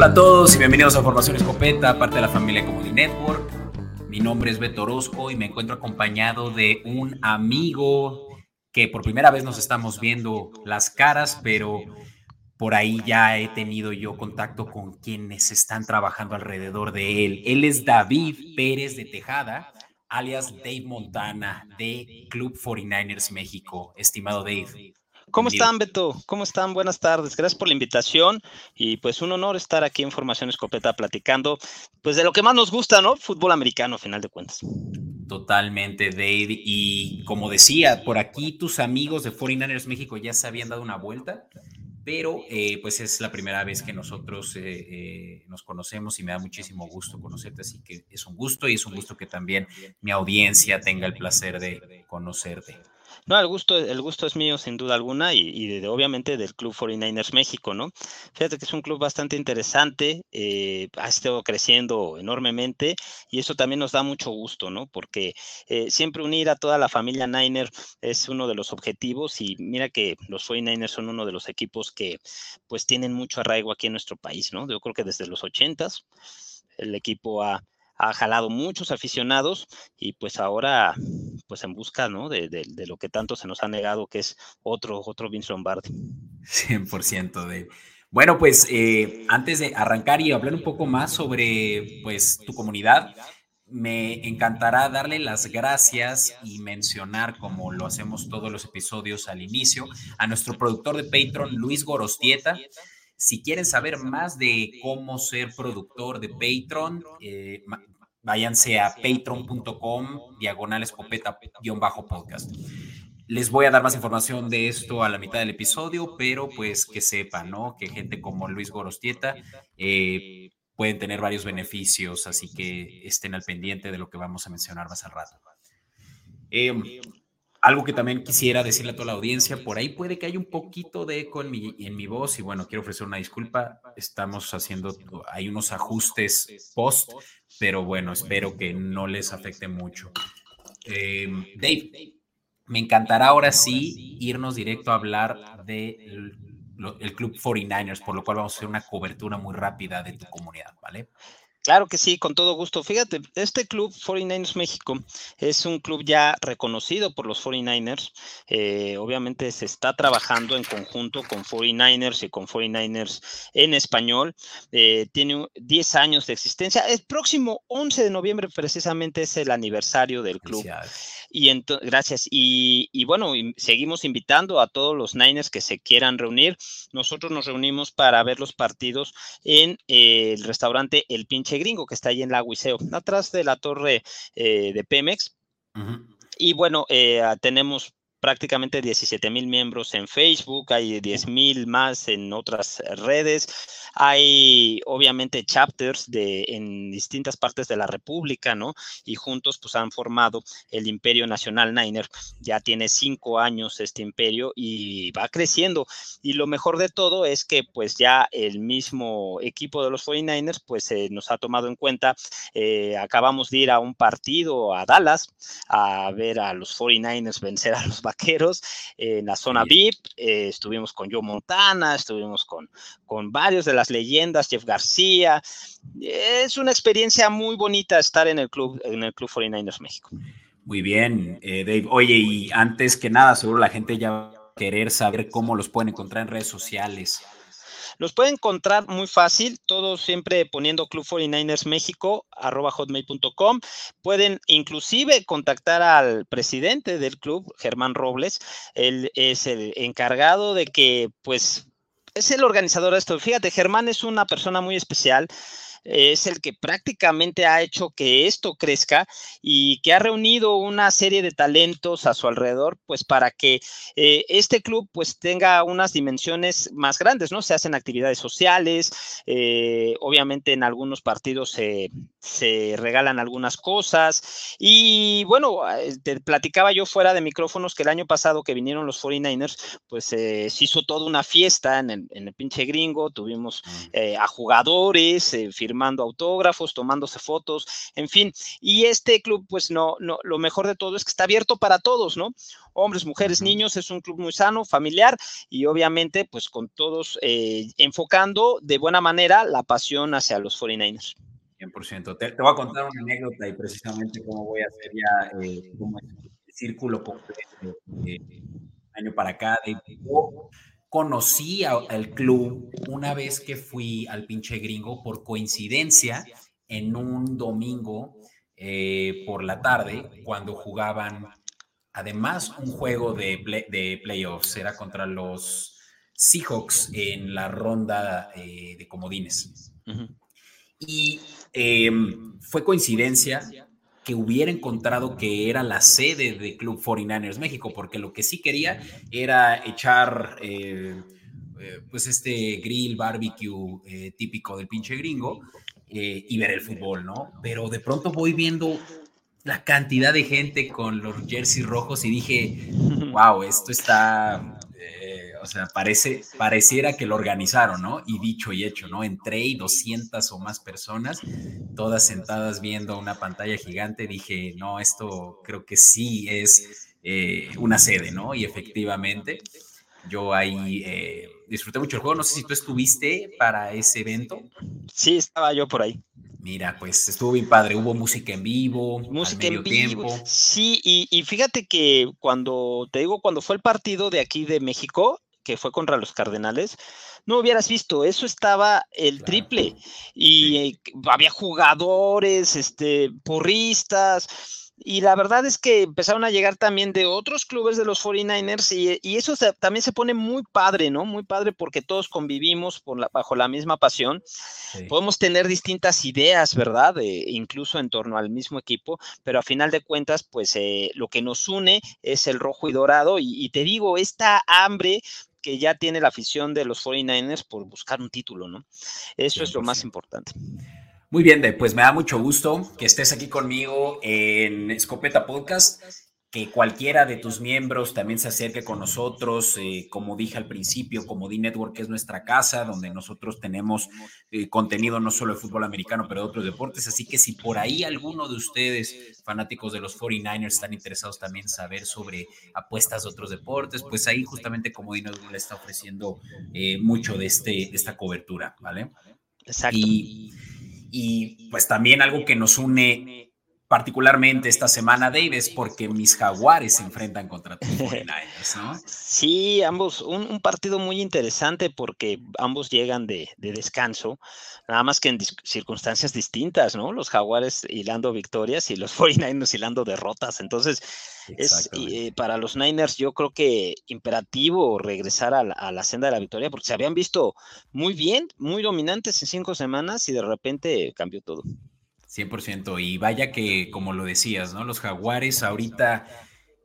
Hola a todos y bienvenidos a Formación Escopeta, parte de la familia Comedy Network. Mi nombre es Beto Orozco y me encuentro acompañado de un amigo que por primera vez nos estamos viendo las caras, pero por ahí ya he tenido yo contacto con quienes están trabajando alrededor de él. Él es David Pérez de Tejada, alias Dave Montana de Club 49ers México. Estimado Dave. ¿Cómo están, Beto? ¿Cómo están? Buenas tardes. Gracias por la invitación y pues un honor estar aquí en Formación Escopeta platicando pues de lo que más nos gusta, ¿no? Fútbol americano, a final de cuentas. Totalmente, Dave. Y como decía, por aquí tus amigos de 49ers México ya se habían dado una vuelta, pero eh, pues es la primera vez que nosotros eh, eh, nos conocemos y me da muchísimo gusto conocerte, así que es un gusto y es un gusto que también mi audiencia tenga el placer de conocerte. No, el gusto, el gusto es mío sin duda alguna y, obviamente del Club 49ers México, ¿no? Fíjate que es un club bastante interesante, eh, ha estado creciendo enormemente y eso también nos da mucho gusto, ¿no? Porque eh, siempre unir a toda la familia Niner es uno de los objetivos y mira que los 49ers son uno de los equipos que pues tienen mucho arraigo aquí en nuestro país, ¿no? Yo creo que desde los 80s el equipo ha ha jalado muchos aficionados y pues ahora pues en busca ¿no? de, de, lo que tanto se nos ha negado que es otro, otro Vince Lombardi. 100% de... Bueno, pues eh, antes de arrancar y hablar un poco más sobre pues tu comunidad, me encantará darle las gracias y mencionar, como lo hacemos todos los episodios al inicio, a nuestro productor de Patreon, Luis Gorostieta. Si quieren saber más de cómo ser productor de Patreon, eh, váyanse a patreon.com diagonal escopeta-podcast. Les voy a dar más información de esto a la mitad del episodio, pero pues que sepan, ¿no? Que gente como Luis Gorostieta eh, pueden tener varios beneficios, así que estén al pendiente de lo que vamos a mencionar más al rato. Em, algo que también quisiera decirle a toda la audiencia, por ahí puede que haya un poquito de eco en mi, en mi voz y bueno, quiero ofrecer una disculpa. Estamos haciendo, hay unos ajustes post, pero bueno, espero que no les afecte mucho. Em, Dave, me encantará ahora sí irnos directo a hablar del de el Club 49ers, por lo cual vamos a hacer una cobertura muy rápida de tu comunidad, ¿vale? Claro que sí, con todo gusto. Fíjate, este club 49ers México es un club ya reconocido por los 49ers. Eh, obviamente se está trabajando en conjunto con 49ers y con 49ers en español. Eh, tiene 10 años de existencia. El próximo 11 de noviembre precisamente es el aniversario del club. Y gracias. Y, y bueno, seguimos invitando a todos los Niners que se quieran reunir. Nosotros nos reunimos para ver los partidos en eh, el restaurante El Pinche Gringo, que está ahí en la Huiseo, atrás de la torre eh, de Pemex. Y bueno, eh, tenemos prácticamente 17 mil miembros en Facebook, hay 10 mil más en otras redes, hay obviamente chapters de, en distintas partes de la República, ¿no? Y juntos pues han formado el Imperio Nacional Niner. Ya tiene cinco años este imperio y va creciendo. Y lo mejor de todo es que pues ya el mismo equipo de los 49ers pues eh, nos ha tomado en cuenta. Eh, acabamos de ir a un partido a Dallas a ver a los 49ers vencer a los vaqueros en la zona VIP. Eh, estuvimos con Joe Montana, estuvimos con, con varios de las leyendas, Jeff García. Es una experiencia muy bonita estar en el club, en el Club 49ers México. Muy bien, eh, Dave. Oye, y antes que nada, seguro la gente ya va a querer saber cómo los pueden encontrar en redes sociales. Los pueden encontrar muy fácil, todos siempre poniendo Club 49ers México, arroba hotmail.com. Pueden inclusive contactar al presidente del club, Germán Robles. Él es el encargado de que, pues, es el organizador de esto. Fíjate, Germán es una persona muy especial es el que prácticamente ha hecho que esto crezca y que ha reunido una serie de talentos a su alrededor, pues para que eh, este club pues tenga unas dimensiones más grandes, ¿no? Se hacen actividades sociales, eh, obviamente en algunos partidos se se regalan algunas cosas. Y bueno, eh, te platicaba yo fuera de micrófonos que el año pasado que vinieron los 49ers, pues eh, se hizo toda una fiesta en el, pinche gringo, tuvimos mm. a jugadores firmando autógrafos, tomándose fotos, en fin. Y este club, pues no, no, lo mejor de todo es que está abierto para todos, ¿no? Hombres, mujeres, niños, es un club muy sano, familiar y obviamente pues con todos enfocando de buena manera la pasión hacia los 49ers. 100%. Te, te, voy a contar una anécdota y precisamente cómo voy a hacer ya eh, como el círculo completo de, año para acá. yo conocí al club una vez que fui al pinche gringo por coincidencia en un domingo eh, por la tarde cuando jugaban además un juego de, de playoffs, era contra los Seahawks en la ronda eh, de comodines. Y em, fue coincidencia hubiera encontrado que era la sede de Club 49ers México, porque lo que sí quería era echar eh, eh, pues este grill barbecue eh, típico del pinche gringo y ver el fútbol, ¿no? Pero de pronto voy viendo la cantidad de gente con los jerseys rojos y dije, wow, esto está o sea, parece, pareciera que lo organizaron, ¿no? Y dicho y hecho, ¿no? Entré y 200 o más personas, todas sentadas viendo una pantalla gigante, dije, no, esto creo que sí es eh, una sede, ¿no? Y efectivamente, yo ahí eh, disfruté mucho el juego. No sé si tú estuviste para ese evento. Sí, estaba yo por ahí. Mira, pues estuvo bien padre, hubo música en vivo, música en vivo. Tiempo. Sí, y, y, fíjate que cuando, te digo, cuando fue el partido de aquí de México, que fue contra los Cardenales, no hubieras visto, eso estaba el triple y eh, había jugadores, este, porristas. Y la verdad es que empezaron a llegar también de otros clubes de los 49ers y, eso también se pone muy padre, ¿no? Muy padre porque todos convivimos por bajo la misma pasión. Podemos tener distintas ideas, ¿verdad? incluso en torno al mismo equipo, pero a final de cuentas, pues eh, lo que nos une es el rojo y dorado. Y, y te digo, esta hambre que ya tiene la afición de los 49ers por buscar un título, ¿no? Eso es lo más importante. Muy bien, pues me da mucho gusto que estés aquí conmigo en Escopeta Podcast que cualquiera de tus miembros también se acerque con nosotros. Eh, como dije al principio, Comodi Network es nuestra casa, donde nosotros tenemos eh, contenido no solo de fútbol americano, pero de otros deportes. Así que si por ahí alguno de ustedes, fanáticos de los 49ers, están interesados también en saber sobre apuestas de otros deportes, pues ahí justamente Comodi Network le está ofreciendo eh, mucho de, este, de esta cobertura, ¿vale? Exacto. Y, y pues también algo que nos une particularmente esta semana, Davis, porque mis jaguares se enfrentan contra tus 49ers, ¿no? Sí, ambos, un, partido muy interesante porque ambos llegan de, descanso, nada más que en circunstancias distintas, ¿no? Los jaguares hilando victorias y los 49ers hilando derrotas, entonces es eh, para los Niners yo creo que imperativo regresar a la, senda de la victoria porque se habían visto muy bien, muy dominantes en cinco semanas y de repente cambió todo. 100%. Y vaya que, como lo decías, ¿no? Los jaguares ahorita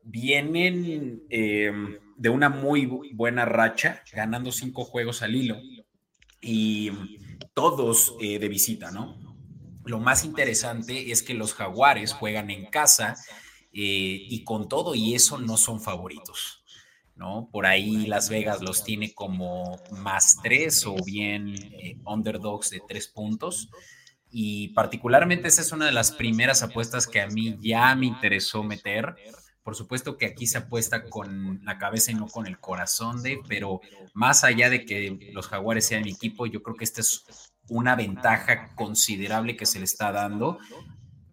vienen em, de una muy buena racha, ganando cinco juegos al hilo y todos eh, de visita, ¿no? Lo más interesante es que los jaguares juegan en casa eh, y con todo y eso no son favoritos. ¿no? Por ahí Las Vegas los tiene como más tres o bien eh, underdogs de tres puntos y particularmente esa es una de las primeras apuestas que a mí ya me interesó meter. Por supuesto que aquí se apuesta con la cabeza y no con el corazón de, pero más allá de que los jaguares sean mi equipo, yo creo que esta es una ventaja considerable que se le está dando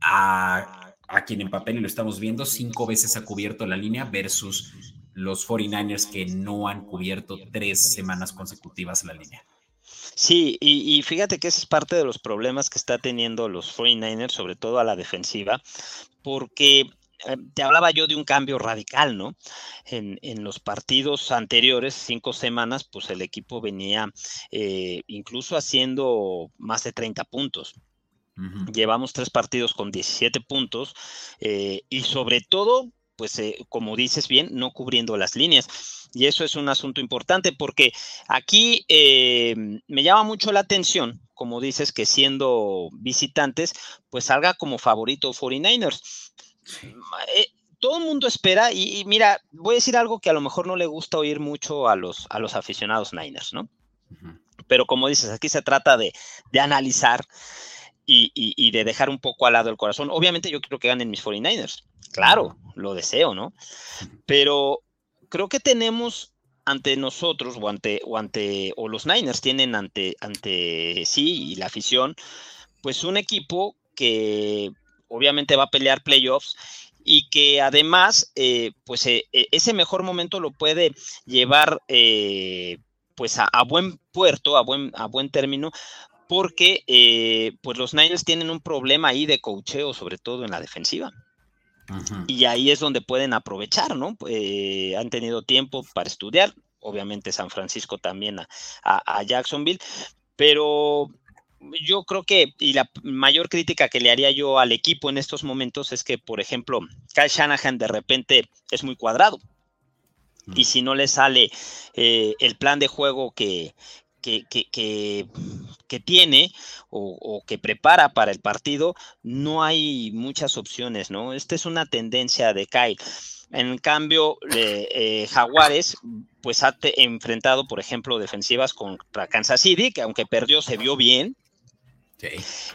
a, a quien en papel, y lo estamos viendo, cinco veces ha cubierto la línea versus los 49ers que no han cubierto tres semanas consecutivas la línea. Sí, y, fíjate que ese es parte de los problemas que está teniendo los 49ers, sobre todo a la defensiva, porque eh, te hablaba yo de un cambio radical, ¿no? En, los partidos anteriores, cinco semanas, pues el equipo venía eh, incluso haciendo más de 30 puntos. Llevamos tres partidos con 17 puntos eh, y sobre todo pues eh, como dices bien, no cubriendo las líneas. Y eso es un asunto importante porque aquí eh, me llama mucho la atención como dices, que siendo visitantes, pues salga como favorito 49ers. Eh, todo el mundo espera, y, mira, voy a decir algo que a lo mejor no le gusta oír mucho a los, a los aficionados Niners, ¿no? Pero como dices, aquí se trata de, analizar y, de dejar un poco al lado el corazón. Obviamente yo quiero que ganen mis 49ers, claro, lo deseo, ¿no? Pero creo que tenemos ante nosotros o ante o ante o los Niners tienen ante ante sí y la afición pues un equipo que obviamente va a pelear playoffs y que además, eh, pues eh, e, ese mejor momento lo puede llevar eh, pues a, buen puerto, a buen, a buen término, porque pues los Niners tienen un problema ahí de cocheo, sobre todo en la defensiva. Y ahí es donde pueden aprovechar, ¿no? han tenido tiempo para estudiar, obviamente San Francisco también a Jacksonville, pero yo creo que, y la mayor crítica que le haría yo al equipo en estos momentos es que, por ejemplo, Kyle Shanahan de repente es muy cuadrado. Y si no le sale eh, el plan de juego que, que, que, tiene o, que prepara para el partido, no hay muchas opciones, ¿no? Esta es una tendencia de Kyle. En cambio, eh, Jaguares, pues ha enfrentado, por ejemplo, defensivas contra Kansas City, que aunque perdió, se vio bien.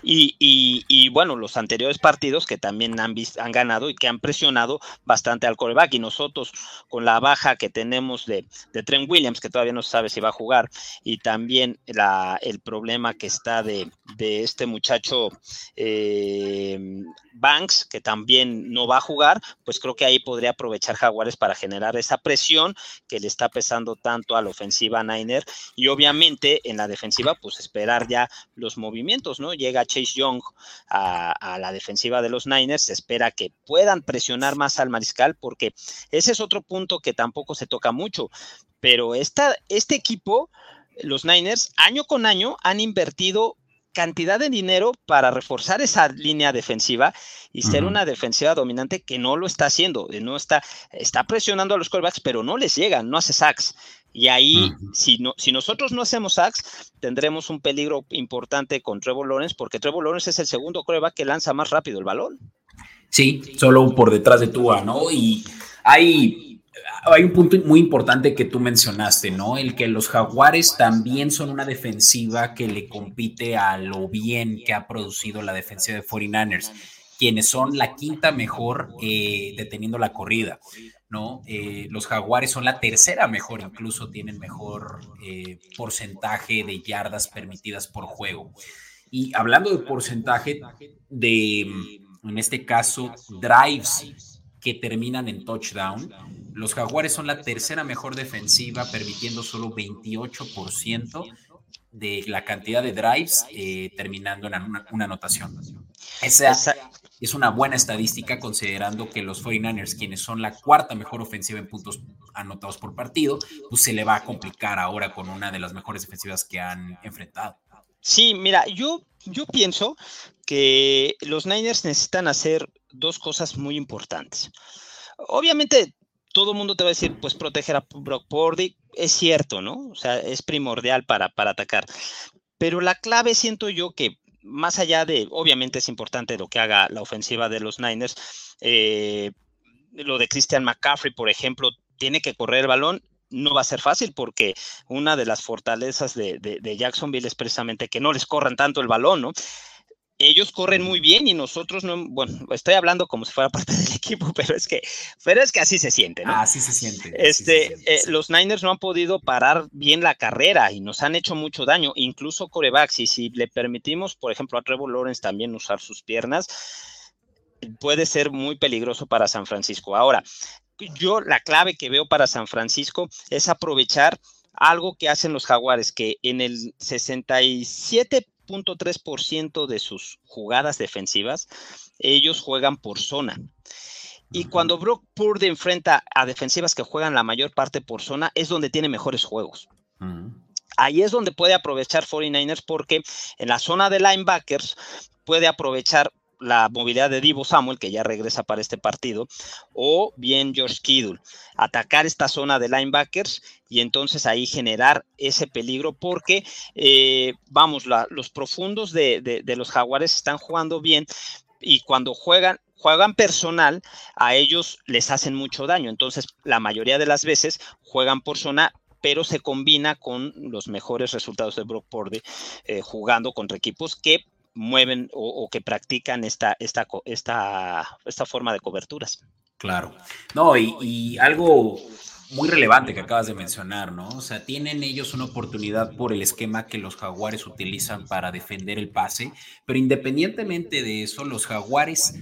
Y, bueno, los anteriores partidos que también han, han ganado y que han presionado bastante al coreback. Y nosotros, con la baja que tenemos de, de Trent Williams, que todavía no se sabe si va a jugar, y también el problema que está de, de este muchacho eh, Banks, que también no va a jugar, pues creo que ahí podría aprovechar Jaguares para generar esa presión que le está pesando tanto a la ofensiva Niner. Y obviamente en la defensiva, pues esperar ya los movimientos ¿no? Llega Chase Young a, la defensiva de los Niners, se espera que puedan presionar más al mariscal, porque ese es otro punto que tampoco se toca mucho, pero esta, este equipo, los Niners, año con año han invertido cantidad de dinero para reforzar esa línea defensiva y ser una defensiva dominante que no lo está haciendo, no está, está presionando a los quarterbacks, pero no les llega, no hace sacks. Y ahí, si, no, si nosotros no hacemos sacks, tendremos un peligro importante con Trevor Lawrence, porque Trevor Lawrence es el segundo coreback que lanza más rápido el balón. Sí, solo por detrás de Tua, ¿no? Y hay, hay un punto muy importante que tú mencionaste, ¿no? El que los Jaguares también son una defensiva que le compite a lo bien que ha producido la defensiva de 49ers, quienes son la quinta mejor eh, deteniendo la corrida. ¿No? Eh, los jaguares son la tercera mejor, incluso tienen mejor eh, porcentaje de yardas permitidas por juego. Y hablando de porcentaje de, en este caso, drives que terminan en touchdown, los jaguares son la tercera mejor defensiva, permitiendo solo 28% de la cantidad de drives eh, terminando en una, anotación. Esa, es una buena estadística considerando que los 49ers, quienes son la cuarta mejor ofensiva en puntos anotados por partido, pues se le va a complicar ahora con una de las mejores defensivas que han enfrentado. Sí, mira, yo, yo pienso que los Niners necesitan hacer dos cosas muy importantes. Obviamente, todo el mundo te va a decir, pues proteger a Brock Purdy, es cierto, ¿no? O sea, es primordial para, para atacar. Pero la clave siento yo que más allá de, obviamente es importante lo que haga la ofensiva de los Niners, eh, lo de Christian McCaffrey, por ejemplo, tiene que correr el balón. No va a ser fácil porque una de las fortalezas de, de Jacksonville es precisamente que no les corran tanto el balón, ¿no? Ellos corren muy bien y nosotros no, bueno, estoy hablando como si fuera parte del equipo, pero es que, pero es que así se siente, ¿no? Así se siente. Este, eh, los Niners no han podido parar bien la carrera y nos han hecho mucho daño, incluso corebacks, y si le permitimos, por ejemplo, a Trevor Lawrence también usar sus piernas, puede ser muy peligroso para San Francisco. Ahora, yo la clave que veo para San Francisco es aprovechar algo que hacen los jaguares, que en el 67 ciento de sus jugadas defensivas, ellos juegan por zona. Y cuando Brock Purdy enfrenta a defensivas que juegan la mayor parte por zona, es donde tiene mejores juegos. Ahí es donde puede aprovechar 49ers porque en la zona de linebackers puede aprovechar la movilidad de Divo Samuel, que ya regresa para este partido, o bien George Kittle. Atacar esta zona de linebackers y entonces ahí generar ese peligro, porque, eh, vamos, los profundos de, los jaguares están jugando bien y cuando juegan, juegan personal, a ellos les hacen mucho daño. Entonces, la mayoría de las veces juegan por zona, pero se combina con los mejores resultados de Brock Purdy eh, jugando contra equipos que mueven o, que practican esta, esta, esta, esta forma de coberturas. Claro. No, y, algo muy relevante que acabas de mencionar, ¿no? O sea, tienen ellos una oportunidad por el esquema que los jaguares utilizan para defender el pase, pero independientemente de eso, los jaguares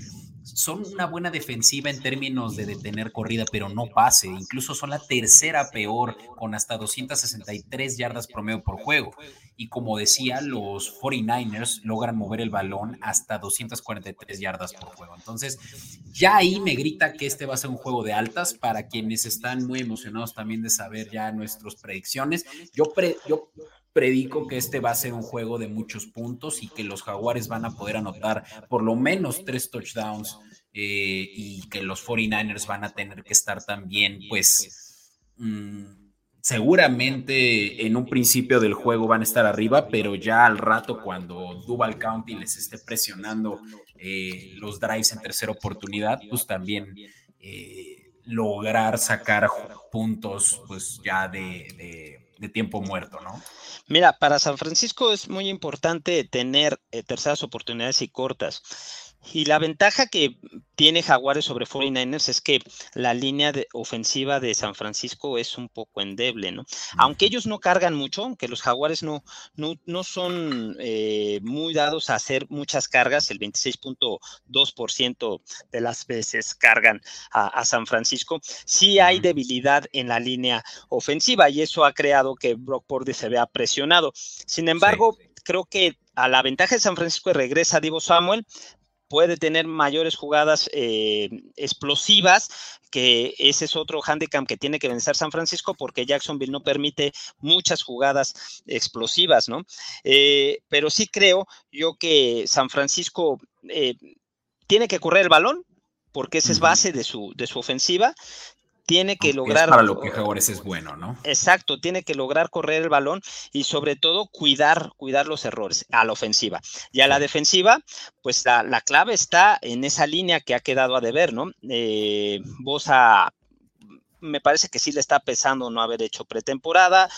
son una buena defensiva en términos de detener corrida, pero no pase. Incluso son la tercera peor, con hasta 263 yardas promedio por juego. Y como decía, los 49ers logran mover el balón hasta 243 yardas por juego. Entonces, ya ahí me grita que este va a ser un juego de altas para quienes están muy emocionados también de saber ya nuestras predicciones. Yo, yo predico que este va a ser un juego de muchos puntos y que los jaguares van a poder anotar por lo menos tres touchdowns eh, y que los 49ers van a tener que estar también, pues, mm, seguramente en un principio del juego van a estar arriba, pero ya al rato cuando Duval County les esté presionando eh, los drives en tercera oportunidad, pues también eh, lograr sacar puntos, pues ya de, de tiempo muerto, ¿no? Mira, para San Francisco es muy importante tener eh, terceras oportunidades y cortas. Y la ventaja que tiene Jaguares sobre 49ers es que la línea de ofensiva de San Francisco es un poco endeble, ¿no? Aunque ellos no cargan mucho, aunque los Jaguares no, no, son eh, muy dados a hacer muchas cargas, el 26.2% de las veces cargan a, San Francisco, sí hay debilidad en la línea ofensiva y eso ha creado que Brock Purdy se vea presionado. Sin embargo, creo que a la ventaja de San Francisco regresa Divo Samuel, puede tener mayores jugadas eh, explosivas, que ese es otro handicap que tiene que vencer San Francisco porque Jacksonville no permite muchas jugadas explosivas, ¿no? Eh, pero sí creo yo que San Francisco eh, tiene que correr el balón, porque esa es base de su, de su ofensiva tiene que lograr. para lo que Jaguares es bueno, ¿no? Exacto, tiene que lograr correr el balón y sobre todo cuidar, cuidar los errores a la ofensiva. Y a la defensiva, pues la, clave está en esa línea que ha quedado a deber, ¿no? Eh, Bosa me parece que sí le está pesando no haber hecho pretemporada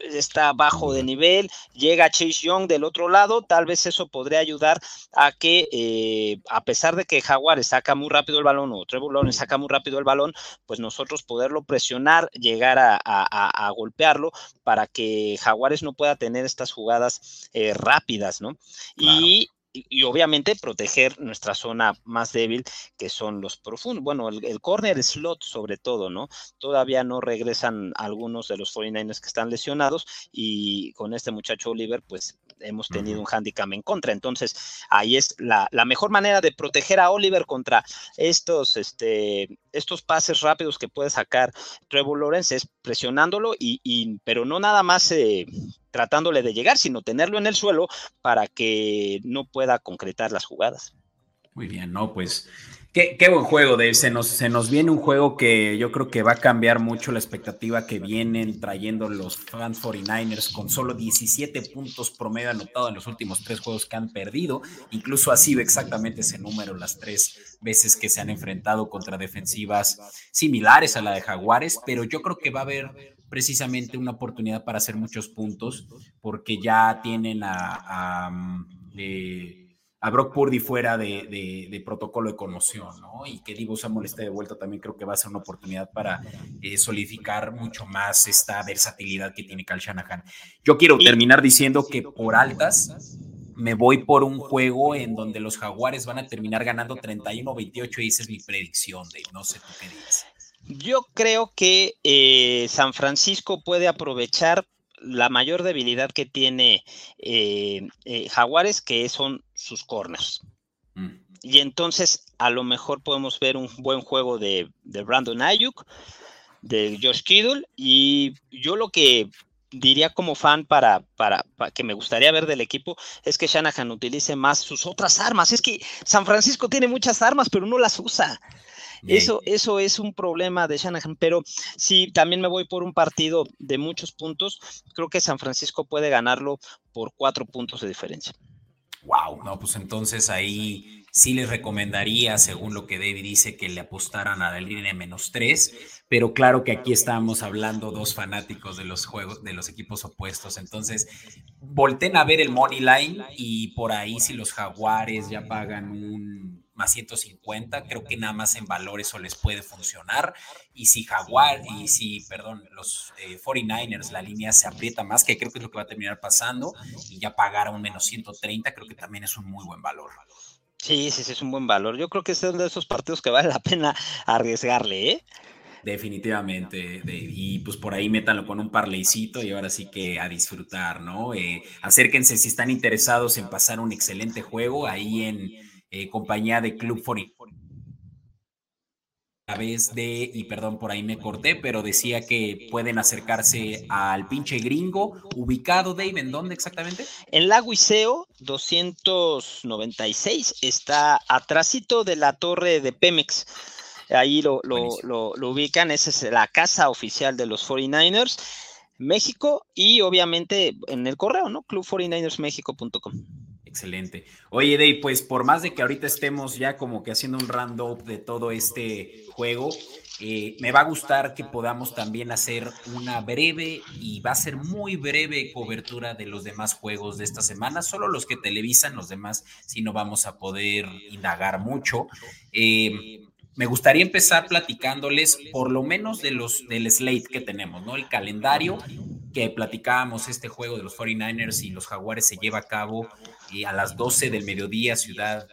está bajo de nivel, llega Chase Young del otro lado, tal vez eso podría ayudar a que, eh, a pesar de que Jaguares saca muy rápido el balón o Trevor Lawrence saca muy rápido el balón, pues nosotros poderlo presionar, llegar a, golpearlo para que Jaguares no pueda tener estas jugadas eh, rápidas, ¿no? Y y, obviamente proteger nuestra zona más débil, que son los profundos. Bueno, el, corner slot sobre todo, ¿no? Todavía no regresan algunos de los 49ers que están lesionados y con este muchacho Oliver, pues hemos tenido un handicap en contra. Entonces, ahí es la, mejor manera de proteger a Oliver contra estos, este, estos pases rápidos que puede sacar Trevor Lawrence es presionándolo y, pero no nada más eh, tratándole de llegar, sino tenerlo en el suelo para que no pueda concretar las jugadas. Muy bien, no, pues qué, buen juego, Dave. Se nos, se nos viene un juego que yo creo que va a cambiar mucho la expectativa que vienen trayendo los fans 49ers con solo 17 puntos promedio anotado en los últimos tres juegos que han perdido. Incluso ha sido exactamente ese número las tres veces que se han enfrentado contra defensivas similares a la de Jaguares, pero yo creo que va a haber precisamente una oportunidad para hacer muchos puntos, porque ya tienen a, a, mm, a Brock Purdy fuera de, protocolo de conmoción, ¿no? Y que Divo Samuel esté de vuelta también creo que va a ser una oportunidad para eh, solidificar mucho más esta versatilidad que tiene Cal Shanahan. Yo quiero terminar diciendo que por altas me voy por un juego en donde los Jaguares van a terminar ganando 31-28 y esa es mi predicción, de no sé tú qué dices. Yo creo que eh, San Francisco puede aprovechar la mayor debilidad que tiene eh, eh, Jaguares, que son sus corners. Mm. Y entonces a lo mejor podemos ver un buen juego de, Brandon Ayuk, de Josh Kittle, y yo lo que diría como fan para, para, que me gustaría ver del equipo es que Shanahan utilice más sus otras armas. Es que San Francisco tiene muchas armas, pero no las usa. Eso, eso es un problema de Shanahan, pero sí, también me voy por un partido de muchos puntos. Creo que San Francisco puede ganarlo por cuatro puntos de diferencia. Wow, no, pues entonces ahí sí les recomendaría, según lo que David dice, que le apostaran a la línea menos tres, pero claro que aquí estamos hablando dos fanáticos de los juegos, de los equipos opuestos, entonces volten a ver el money line y por ahí si los jaguares ya pagan un más 150, creo que nada más en valor eso les puede funcionar. Y si Jaguar, y si, perdón, los 49ers, eh, la línea se aprieta más, que creo que es lo que va a terminar pasando, y ya pagar a un menos 130, creo que también es un muy buen valor. Sí, sí, sí, es un buen valor. Yo creo que es uno de esos partidos que vale la pena arriesgarle, ¿eh? Definitivamente, y pues por ahí métanlo con un parleycito y ahora sí que a disfrutar, ¿no? Eh, acérquense si están interesados en pasar un excelente juego ahí en eh, compañía de Club 40 a través de, y perdón, por ahí me corté, pero decía que pueden acercarse al pinche gringo, ubicado, Dave, ¿en dónde exactamente? En Lago Iseo, 296, está atrásito de la torre de Pemex. Ahí lo, lo, lo, lo, ubican, esa es la casa oficial de los 49ers, México, y obviamente en el correo, ¿no? club49ersmexico.com. Excelente. Oye, Dave, pues por más de que ahorita estemos ya como que haciendo un round-up de todo este juego, eh, me va a gustar que podamos también hacer una breve y va a ser muy breve cobertura de los demás juegos de esta semana, solo los que televisan, los demás si no vamos a poder indagar mucho. Eh, me gustaría empezar platicándoles por lo menos de los del slate que tenemos, ¿no? El calendario que platicábamos este juego de los 49ers y los Jaguares se lleva a cabo y a las 12 del mediodía, ciudad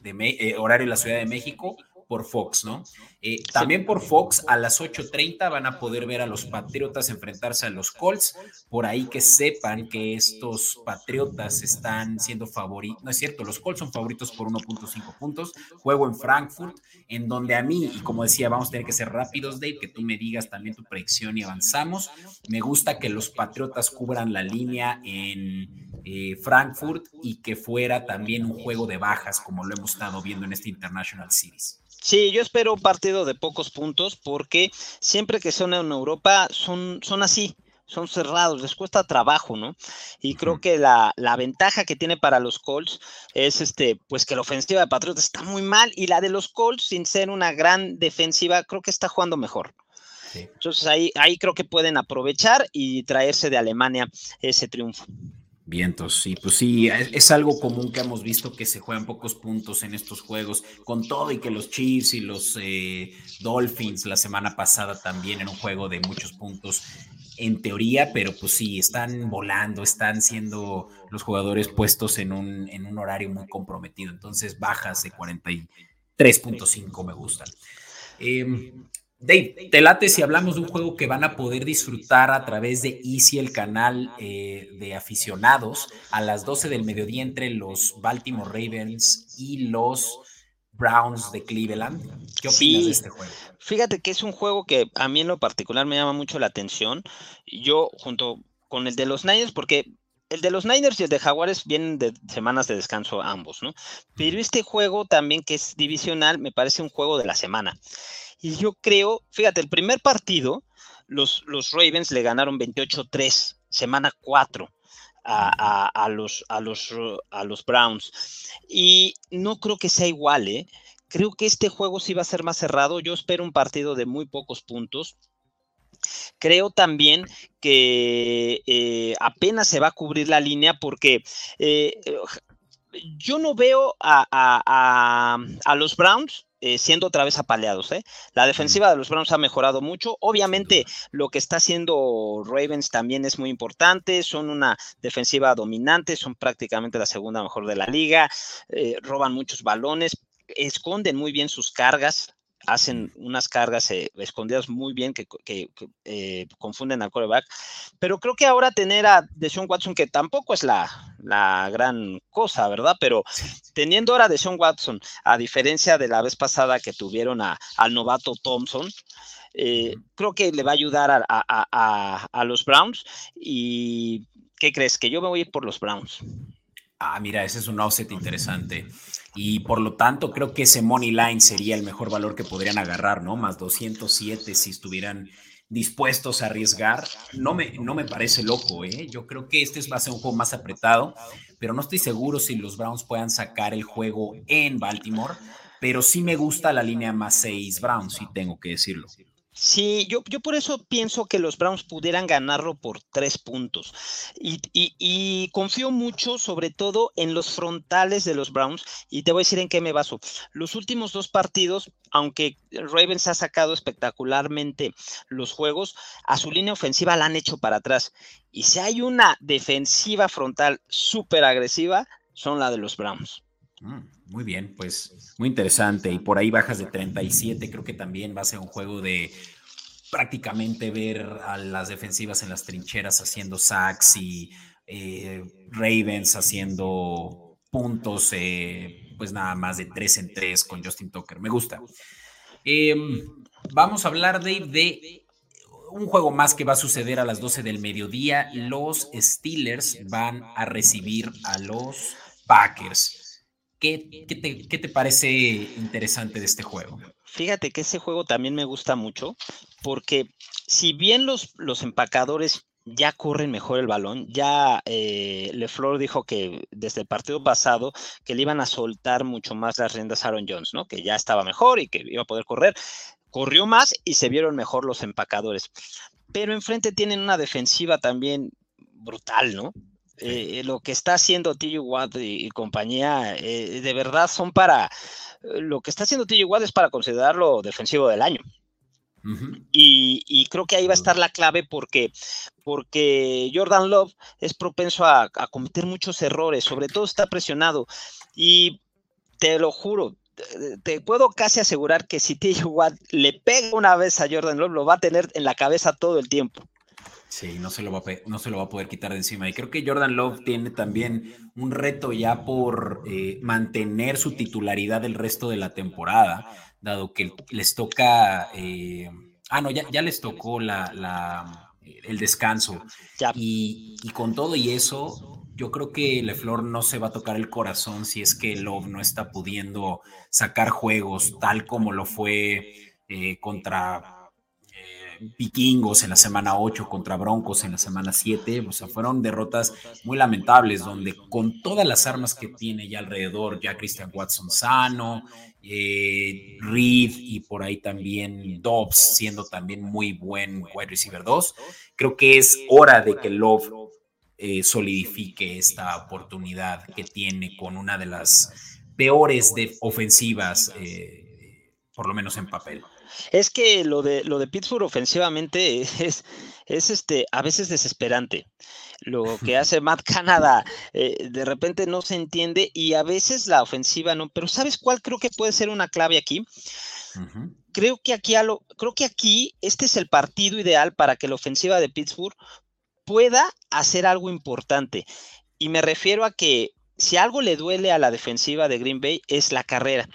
de eh, horario de la Ciudad de México, por Fox, ¿no? Eh, también por Fox a las 8.30 van a poder ver a los Patriotas enfrentarse a los Colts. Por ahí que sepan que estos Patriotas están siendo favoritos. No es cierto, los Colts son favoritos por 1.5 puntos. Juego en Frankfurt, en donde a mí, y como decía, vamos a tener que ser rápidos, Dave, que tú me digas también tu predicción y avanzamos. Me gusta que los Patriotas cubran la línea en eh, Frankfurt y que fuera también un juego de bajas, como lo hemos estado viendo en este International Series. Sí, yo espero un partido de pocos puntos porque siempre que son en Europa son, son así, son cerrados, les cuesta trabajo, ¿no? Y creo que la, la, ventaja que tiene para los Colts es este, pues que la ofensiva de Patriotas está muy mal y la de los Colts, sin ser una gran defensiva, creo que está jugando mejor. Entonces ahí, ahí creo que pueden aprovechar y traerse de Alemania ese triunfo. Vientos, sí, pues sí, es, algo común que hemos visto que se juegan pocos puntos en estos juegos, con todo y que los Chiefs y los eh, Dolphins la semana pasada también en un juego de muchos puntos en teoría, pero pues sí, están volando, están siendo los jugadores puestos en un, en un horario muy comprometido, entonces bajas de 43.5 me gustan. Eh, Dave, te late si hablamos de un juego que van a poder disfrutar a través de Easy, el canal eh, de aficionados, a las 12 del mediodía entre los Baltimore Ravens y los Browns de Cleveland. ¿Qué opinas de este juego? Fíjate que es un juego que a mí en lo particular me llama mucho la atención. Yo junto con el de los Niners, porque el de los Niners y el de Jaguares vienen de semanas de descanso ambos, ¿no? Pero este juego también que es divisional me parece un juego de la semana. Y yo creo, fíjate, el primer partido, los, los Ravens le ganaron 28-3, semana 4. A, los, a, los, a los Browns. Y no creo que sea igual, ¿eh? Creo que este juego sí va a ser más cerrado. Yo espero un partido de muy pocos puntos. Creo también que eh, apenas se va a cubrir la línea porque eh, yo no veo a, a, los Browns eh, siendo otra vez apaleados. ¿eh? La defensiva de los Browns ha mejorado mucho. Obviamente, lo que está haciendo Ravens también es muy importante. Son una defensiva dominante, son prácticamente la segunda mejor de la liga. Eh, roban muchos balones, esconden muy bien sus cargas hacen unas cargas eh, escondidas muy bien que, eh, confunden al coreback. Pero creo que ahora tener a Deshaun Watson, que tampoco es la, gran cosa, ¿verdad? Pero teniendo ahora a Deshaun Watson, a diferencia de la vez pasada que tuvieron a, al novato Thompson, Eh, creo que le va a ayudar a, los Browns. ¿Y qué crees? Que yo me voy a ir por los Browns. Ah, mira, ese es un offset interesante. Y por lo tanto, creo que ese money line sería el mejor valor que podrían agarrar, ¿no? Más 207 si estuvieran dispuestos a arriesgar. No me, no me parece loco, ¿eh? Yo creo que este va a ser un juego más apretado, pero no estoy seguro si los Browns puedan sacar el juego en Baltimore, pero sí me gusta la línea más 6 Browns, sí tengo que decirlo. Sí, yo, yo por eso pienso que los Browns pudieran ganarlo por tres puntos. Y, confío mucho, sobre todo, en los frontales de los Browns. Y te voy a decir en qué me baso. Los últimos dos partidos, aunque Ravens ha sacado espectacularmente los juegos, a su línea ofensiva la han hecho para atrás. Y si hay una defensiva frontal súper agresiva, son la de los Browns. Mm, muy bien, pues muy interesante. Y por ahí bajas de 37, creo que también va a ser un juego de prácticamente ver a las defensivas en las trincheras haciendo sacks y eh, Ravens haciendo puntos, eh, pues nada más de 3 en 3 con Justin Tucker. Me gusta. Em, vamos a hablar, de, de un juego más que va a suceder a las 12 del mediodía. Los Steelers van a recibir a los Packers. ¿Qué, te, parece interesante de este juego? Fíjate que ese juego también me gusta mucho porque si bien los, los empacadores ya corren mejor el balón, ya eh, LeFleur dijo que desde el partido pasado que le iban a soltar mucho más las riendas a Aaron Jones, ¿no? Que ya estaba mejor y que iba a poder correr. Corrió más y se vieron mejor los empacadores. Pero enfrente tienen una defensiva también brutal, ¿no? Eh, lo que está haciendo TJ Watt y, compañía, eh, de verdad son para, eh, lo que está haciendo TJ Watt es para considerarlo defensivo del año. y, creo que ahí va a estar la clave porque, porque Jordan Love es propenso a, cometer muchos errores, sobre todo está presionado. Y te lo juro, te, puedo casi asegurar que si TJ Watt le pega una vez a Jordan Love, lo va a tener en la cabeza todo el tiempo. Sí, no se, lo va a, no se lo va a poder quitar de encima. Y creo que Jordan Love tiene también un reto ya por eh, mantener su titularidad el resto de la temporada, dado que les toca. Eh, ah, no, ya, ya les tocó la, la el descanso. Y, y, con todo y eso, yo creo que LeFlor no se va a tocar el corazón si es que Love no está pudiendo sacar juegos tal como lo fue eh, contra Vikingos en la semana 8 contra Broncos en la semana 7, o sea, fueron derrotas muy lamentables, donde con todas las armas que tiene ya alrededor, ya Christian Watson sano, eh, Reed y por ahí también Dobbs siendo también muy buen wide receiver 2, creo que es hora de que Love eh, solidifique esta oportunidad que tiene con una de las peores de ofensivas, eh, por lo menos en papel. Es que lo de, lo de Pittsburgh ofensivamente es, es este, a veces desesperante. Lo que hace Matt Canada eh, de repente no se entiende y a veces la ofensiva no. Pero ¿sabes cuál creo que puede ser una clave aquí? Creo que aquí, lo, creo que aquí este es el partido ideal para que la ofensiva de Pittsburgh pueda hacer algo importante. Y me refiero a que si algo le duele a la defensiva de Green Bay es la carrera.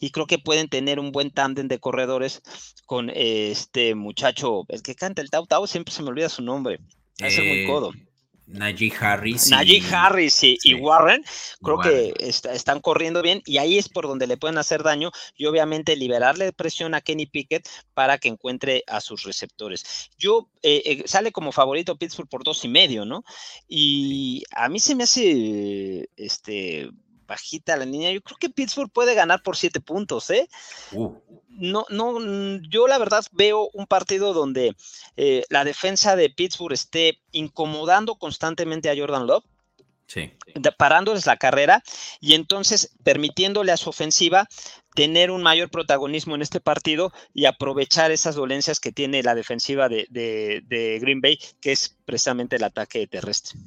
Y creo que pueden tener un buen tándem de corredores con este muchacho, el que canta el Tau Tau, siempre se me olvida su nombre. Es muy eh, codo. Najee Harris. Najee Harris y, Warren, creo que están corriendo bien y ahí es por donde le pueden hacer daño y obviamente liberarle presión a Kenny Pickett para que encuentre a sus receptores. Yo eh, eh, sale como favorito Pittsburgh por dos y medio, ¿no? Y a mí se me hace este bajita la niña. Yo creo que Pittsburgh puede ganar por siete puntos, ¿eh? Uh. No, no, yo la verdad veo un partido donde eh, la defensa de Pittsburgh esté incomodando constantemente a Jordan Love. Sí. parándoles la carrera y entonces permitiéndole a su ofensiva tener un mayor protagonismo en este partido y aprovechar esas dolencias que tiene la defensiva de Green Bay, que es precisamente el ataque terrestre.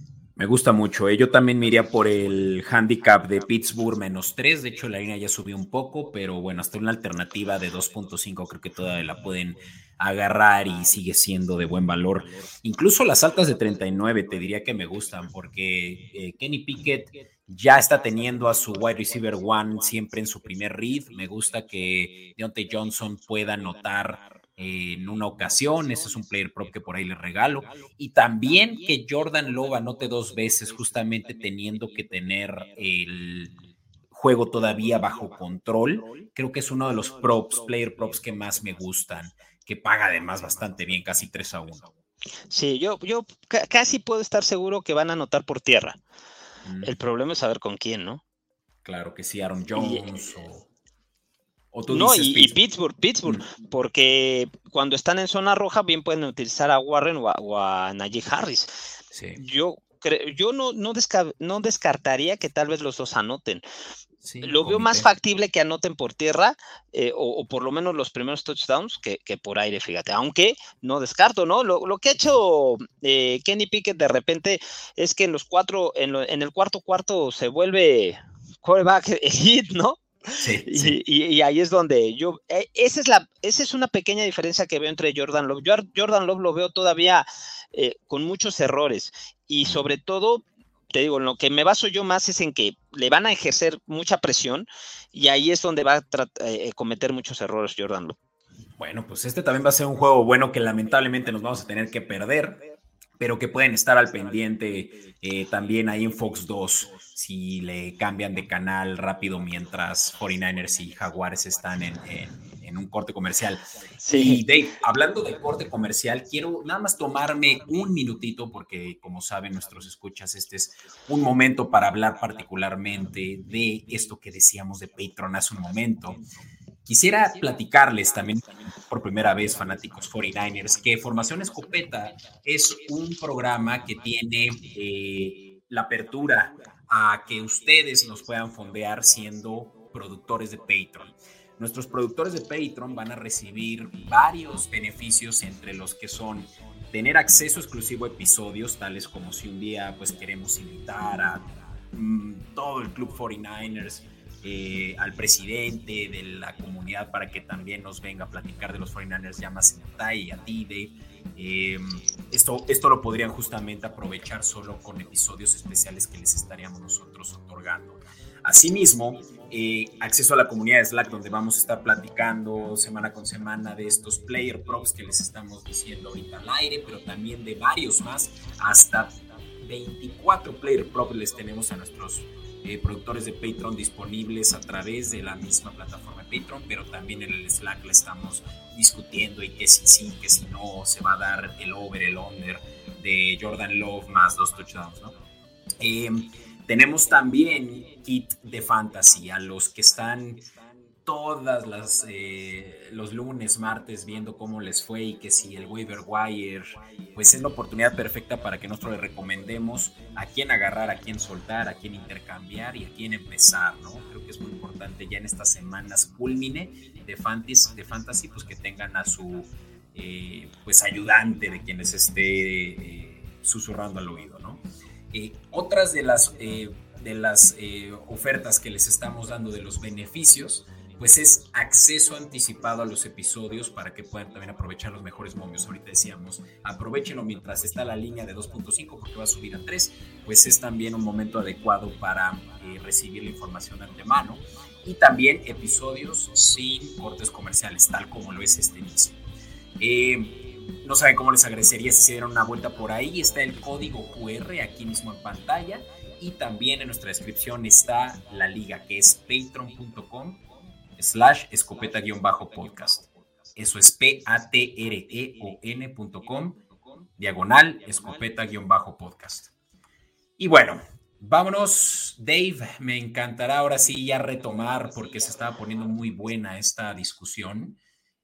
Me gusta mucho. ¿eh? Yo también me iría por el handicap de Pittsburgh menos 3. De hecho, la línea ya subió un poco, pero bueno, hasta una alternativa de 2.5 creo que todavía la pueden agarrar y sigue siendo de buen valor. Incluso las altas de 39 te diría que me gustan porque eh, Kenny Pickett ya está teniendo a su wide receiver one siempre en su primer read. Me gusta que Deontay Johnson pueda anotar en una ocasión, ese es un player prop que por ahí le regalo, y también que Jordan Love anote dos veces, justamente teniendo que tener el juego todavía bajo control, creo que es uno de los props, player props que más me gustan, que paga además bastante bien, casi 3 a 1. Sí, yo, yo casi puedo estar seguro que van a anotar por tierra. Mm. El problema es saber con quién, ¿no? Claro que sí, Aaron Jones o no, y, Pittsburgh, Pittsburgh, mm. porque cuando están en zona roja bien pueden utilizar a Warren o a, Najee Harris. Yo, yo no, no, no, descartaría que tal vez los dos anoten. lo veo más factible que anoten por tierra eh, o, por lo menos los primeros touchdowns que, por aire, fíjate. Aunque no descarto, ¿no? Lo, que ha hecho eh, Kenny Pickett de repente es que en los cuatro, en, en el cuarto cuarto se vuelve quarterback hit, ¿no? y, ahí es donde yo, eh, esa es, la, esa es una pequeña diferencia que veo entre Jordan Love. Jordan Love lo veo todavía eh, con muchos errores y sobre todo, te digo, en lo que me baso yo más es en que le van a ejercer mucha presión y ahí es donde va a eh, cometer muchos errores Jordan Love. Bueno, pues este también va a ser un juego bueno que lamentablemente nos vamos a tener que perder pero que pueden estar al pendiente eh, también ahí en Fox 2 si le cambian de canal rápido mientras 49ers y Jaguares están en, un corte comercial. Sí. Y Dave, hablando de corte comercial, quiero nada más tomarme un minutito porque como saben nuestros escuchas, este es un momento para hablar particularmente de esto que decíamos de Patreon hace un momento. Quisiera platicarles también por primera vez, fanáticos 49ers, que Formación Escopeta es un programa que tiene eh, la apertura a que ustedes nos puedan fondear siendo productores de Patreon. Nuestros productores de Patreon van a recibir varios beneficios entre los que son tener acceso exclusivo a episodios, tales como si un día pues queremos invitar a mm, todo el Club 49ers eh, al presidente de la comunidad para que también nos venga a platicar de los 49ers, llamas y a Dave. Eh, esto, esto lo podrían justamente aprovechar solo con episodios especiales que les estaríamos nosotros otorgando. Asimismo, eh, acceso a la comunidad de Slack, donde vamos a estar platicando semana con semana de estos player props que les estamos diciendo ahorita al aire, pero también de varios más, hasta 24 player props les tenemos a nuestros eh, productores de Patreon disponibles a través de la misma plataforma de Patreon, pero también en el Slack le estamos discutiendo y que si sí, que si no, se va a dar el over, el under de Jordan Love más dos touchdowns. Eh, tenemos también kit de fantasy a los que están todas las eh, los lunes, martes viendo cómo les fue y que si el waiver wire, pues es la oportunidad perfecta para que nosotros le recomendemos a quién agarrar, a quién soltar, a quién intercambiar y a quién empezar, ¿no? Creo que es muy importante ya en estas semanas culmine de fantasy, de fantasy pues que tengan a su eh, pues ayudante de quienes esté eh, susurrando al oído, ¿no? otras de las de las ofertas que les estamos dando de los beneficios pues es acceso anticipado a los episodios para que puedan también aprovechar los mejores momios. Ahorita decíamos, aprovechenlo mientras está la línea de 2.5 porque va a subir a 3, pues es también un momento adecuado para eh, recibir la información de antemano. Y también episodios sin cortes comerciales, tal como lo es este mismo. Eh, no saben cómo les agradecería si se dieran una vuelta por ahí. Está el código QR aquí mismo en pantalla. Y también en nuestra descripción está la liga que es patreon.com slash escopeta-podcast. Eso es p-a-t-r-e-o-n.com diagonal escopeta-podcast. Y bueno, vámonos, Dave. Me encantará ahora sí ya retomar porque se estaba poniendo muy buena esta discusión.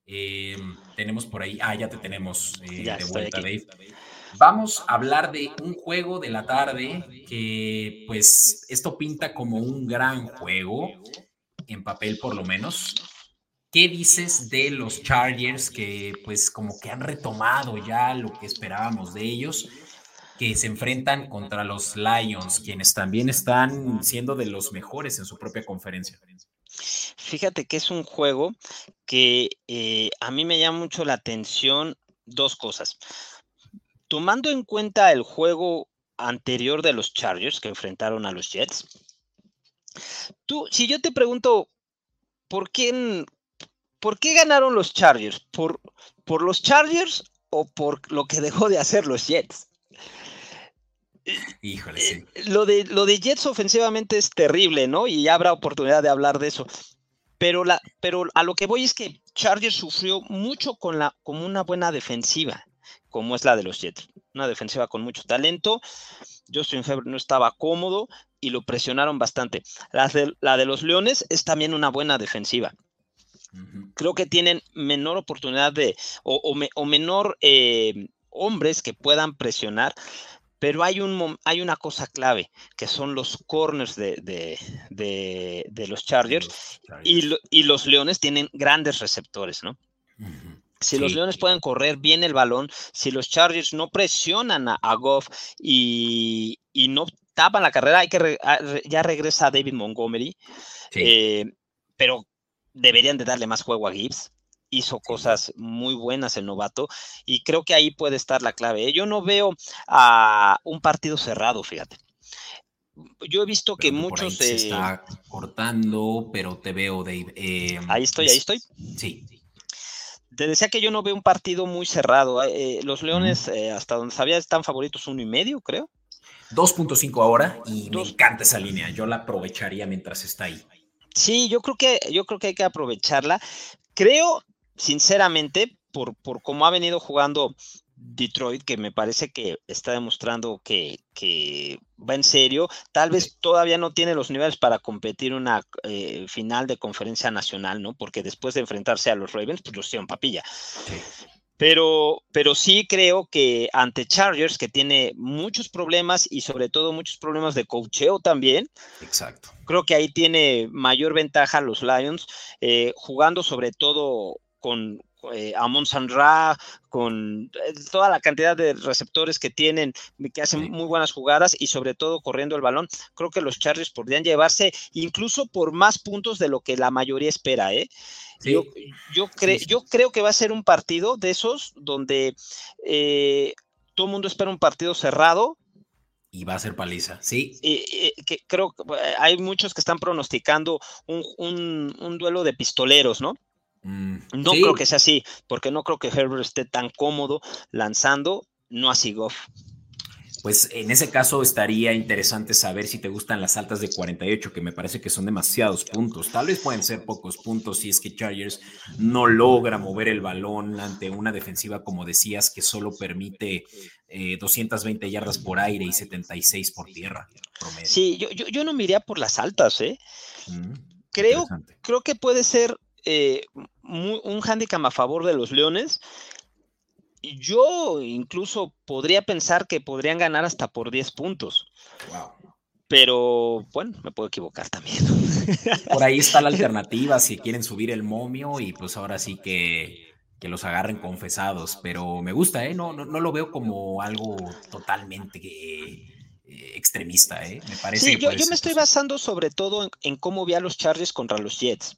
Em, tenemos por ahí, ah, ya te tenemos eh, de vuelta, Dave. Vamos a hablar de un juego de la tarde que pues esto pinta como un gran juego en papel por lo menos. ¿Qué dices de los Chargers que pues como que han retomado ya lo que esperábamos de ellos? que se enfrentan contra los Lions, quienes también están siendo de los mejores en su propia conferencia. Fíjate que es un juego que eh, a mí me llama mucho la atención dos cosas. Tomando en cuenta el juego anterior de los Chargers que enfrentaron a los Jets, Tú, si yo te pregunto, ¿por qué, ¿por qué ganaron los Chargers? ¿Por, ¿Por los Chargers o por lo que dejó de hacer los Jets? Híjole, sí. Eh, lo de, lo de Jets ofensivamente es terrible, ¿no? Y ya habrá oportunidad de hablar de eso. Pero, la, pero a lo que voy es que Chargers sufrió mucho con, la, con una buena defensiva, como es la de los Jets. Una defensiva con mucho talento. Justin Febre no estaba cómodo y lo presionaron bastante. La de, la de los Leones es también una buena defensiva. Creo que tienen menor oportunidad de, o, o, menor eh, hombres que puedan presionar, pero hay, un, hay una cosa clave, que son los corners de, de, los Chargers, Y, y, los Leones tienen grandes receptores, ¿no? Si los Leones pueden correr bien el balón, si los Chargers no presionan a, Goff y, no tapan la carrera, hay que ah, ya regresa David Montgomery, eh, pero deberían de darle más juego a Gibbs hizo cosas muy buenas el novato y creo que ahí puede estar la clave. ¿eh? Yo no veo a un partido cerrado, fíjate. Yo he visto que muchos... se está cortando, pero te veo, Dave. Ahí estoy, ahí estoy. Sí. Te decía que yo no veo un partido muy cerrado. ¿eh? Eh, los Leones, hasta donde sabía, están favoritos uno y medio, creo. 2.5 ahora y me encanta esa línea. Yo la aprovecharía mientras está ahí. Sí, yo creo que, yo creo que hay que aprovecharla. Creo sinceramente, por, por cómo ha venido jugando Detroit, que me parece que está demostrando que, va en serio. Tal vez todavía no tiene los niveles para competir una eh, final de conferencia nacional, ¿no? Porque después de enfrentarse a los Ravens, pues los hicieron papilla. Pero, pero sí creo que ante Chargers, que tiene muchos problemas y sobre todo muchos problemas de cocheo también. Exacto. Creo que ahí tiene mayor ventaja los Lions, eh, jugando sobre todo con eh, Amon Sandra, con eh, toda la cantidad de receptores que tienen, que hacen muy buenas jugadas y sobre todo corriendo el balón, creo que los Chargers podrían llevarse incluso por más puntos de lo que la mayoría espera, ¿eh? Yo, yo, yo creo que va a ser un partido de esos donde eh, todo el mundo espera un partido cerrado, y va a ser paliza, sí. que creo que hay muchos que están pronosticando un, un, duelo de pistoleros, ¿no? Mm, no creo que sea así, porque no creo que Herbert esté tan cómodo lanzando, no así Goff. Pues en ese caso estaría interesante saber si te gustan las altas de 48, que me parece que son demasiados puntos. Tal vez pueden ser pocos puntos si es que Chargers no logra mover el balón ante una defensiva, como decías, que solo permite 220 eh, yardas por aire y 76 por tierra. Sí, yo, yo, no me iría por las altas, ¿eh? Mm, creo, creo que puede ser eh, un handicap a favor de los Leones. Yo incluso podría pensar que podrían ganar hasta por 10 puntos. Pero bueno, me puedo equivocar también. Por ahí está la alternativa si quieren subir el momio y pues ahora sí que, que los agarren confesados. Pero me gusta, ¿eh? No, no, no lo veo como algo totalmente eh, extremista, ¿eh? Me parece. Sí, yo, me estoy basando sobre todo en, cómo vi a los Chargers contra los Jets.